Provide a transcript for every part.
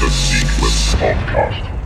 the Seekless Podcast.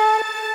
Nation.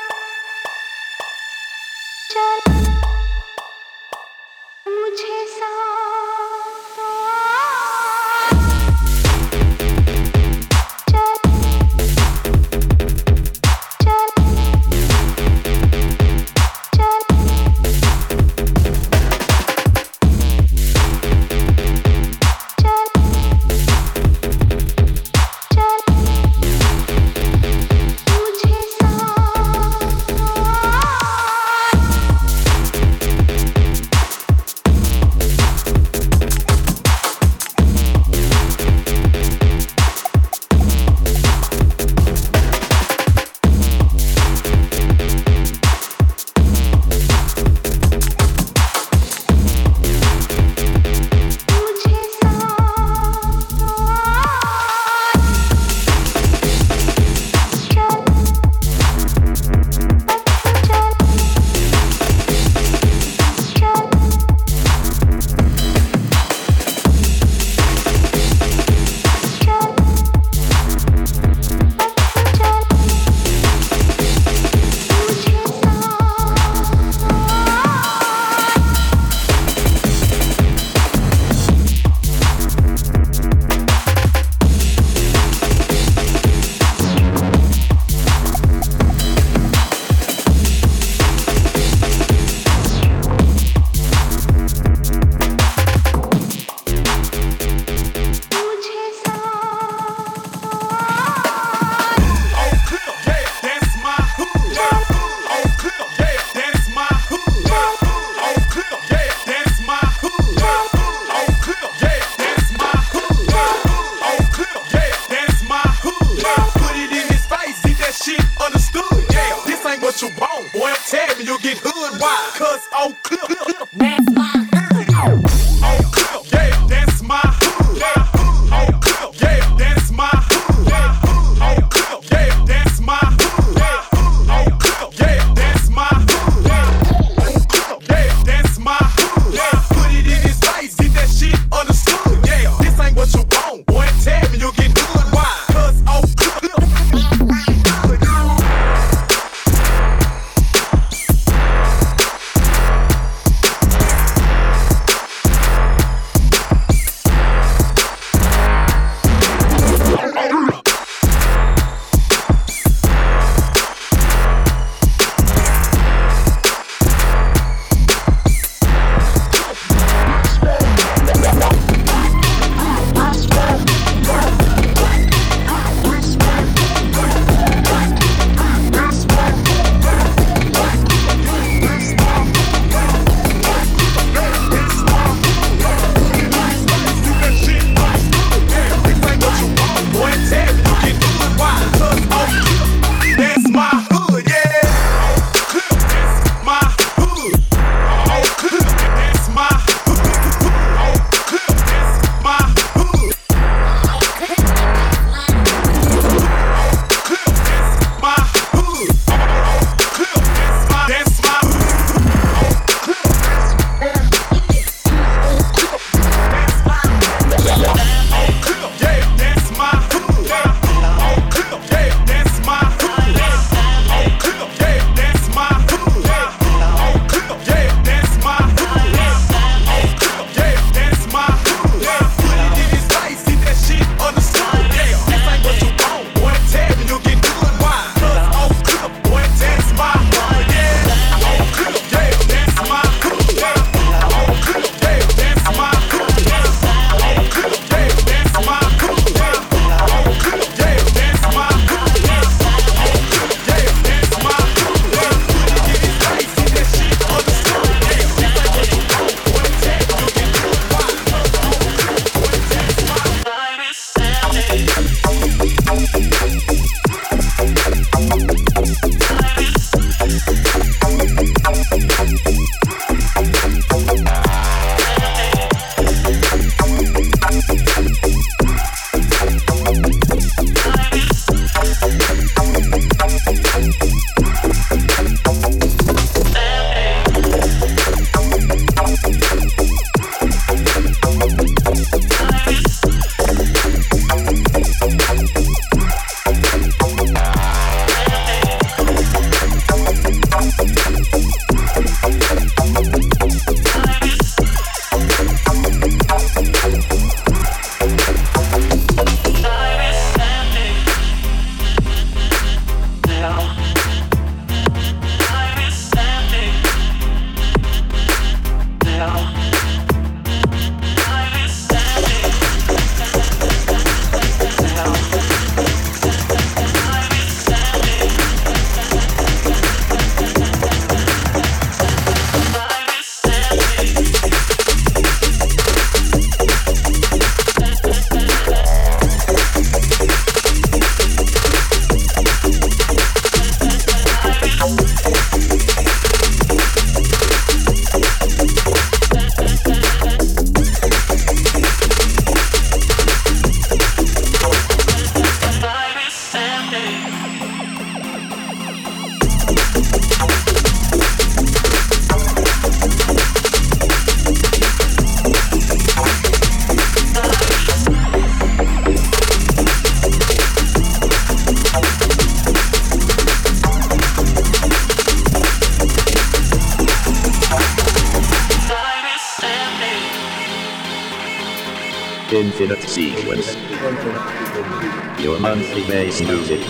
Music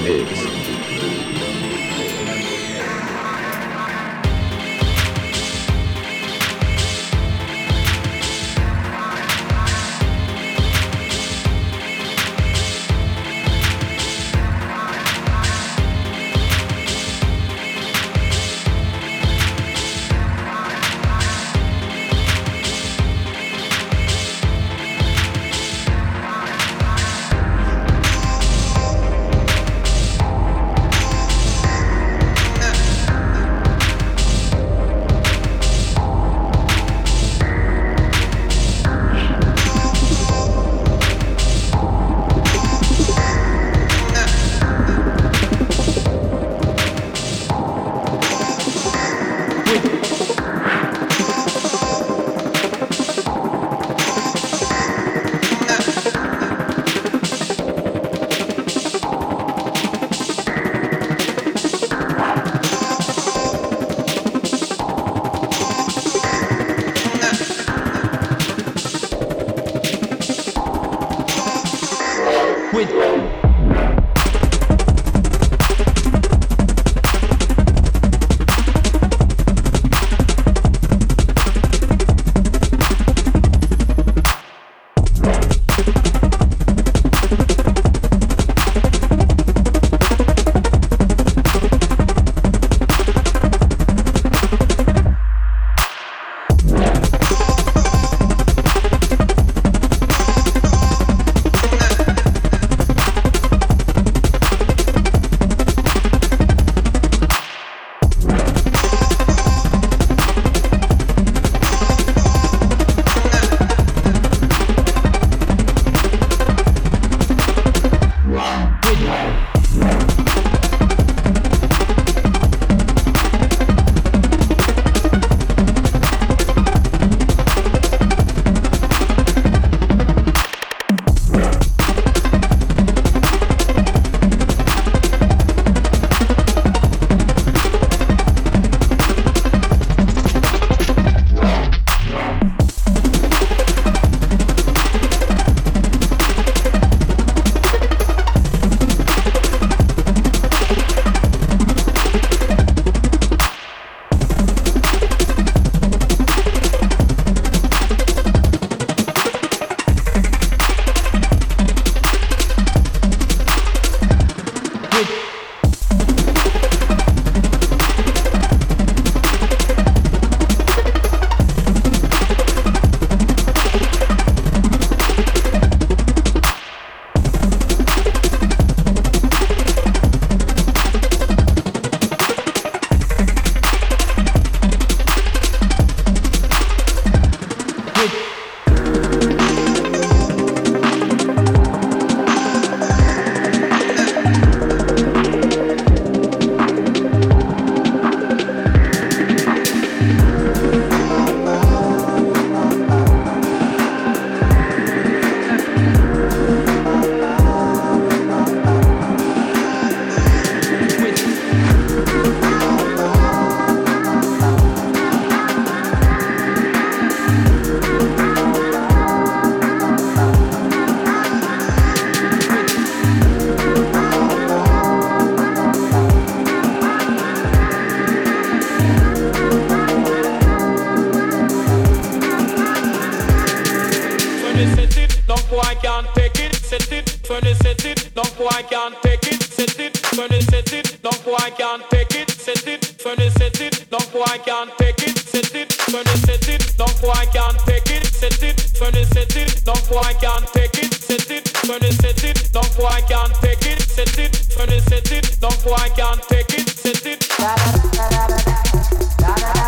turn it, set it, no boy can't take it, set it, turn it, set it, no boy can't take it, set it, turn it, set it, no boy can't take it, set it, turn it, set it, no boy can't take it, set it, turn it, set it, no boy can't take it, set it, turn it, set it, no boy can't take it, set it, turn it, set it, no boy can't take it, set it. Da da da da da da da.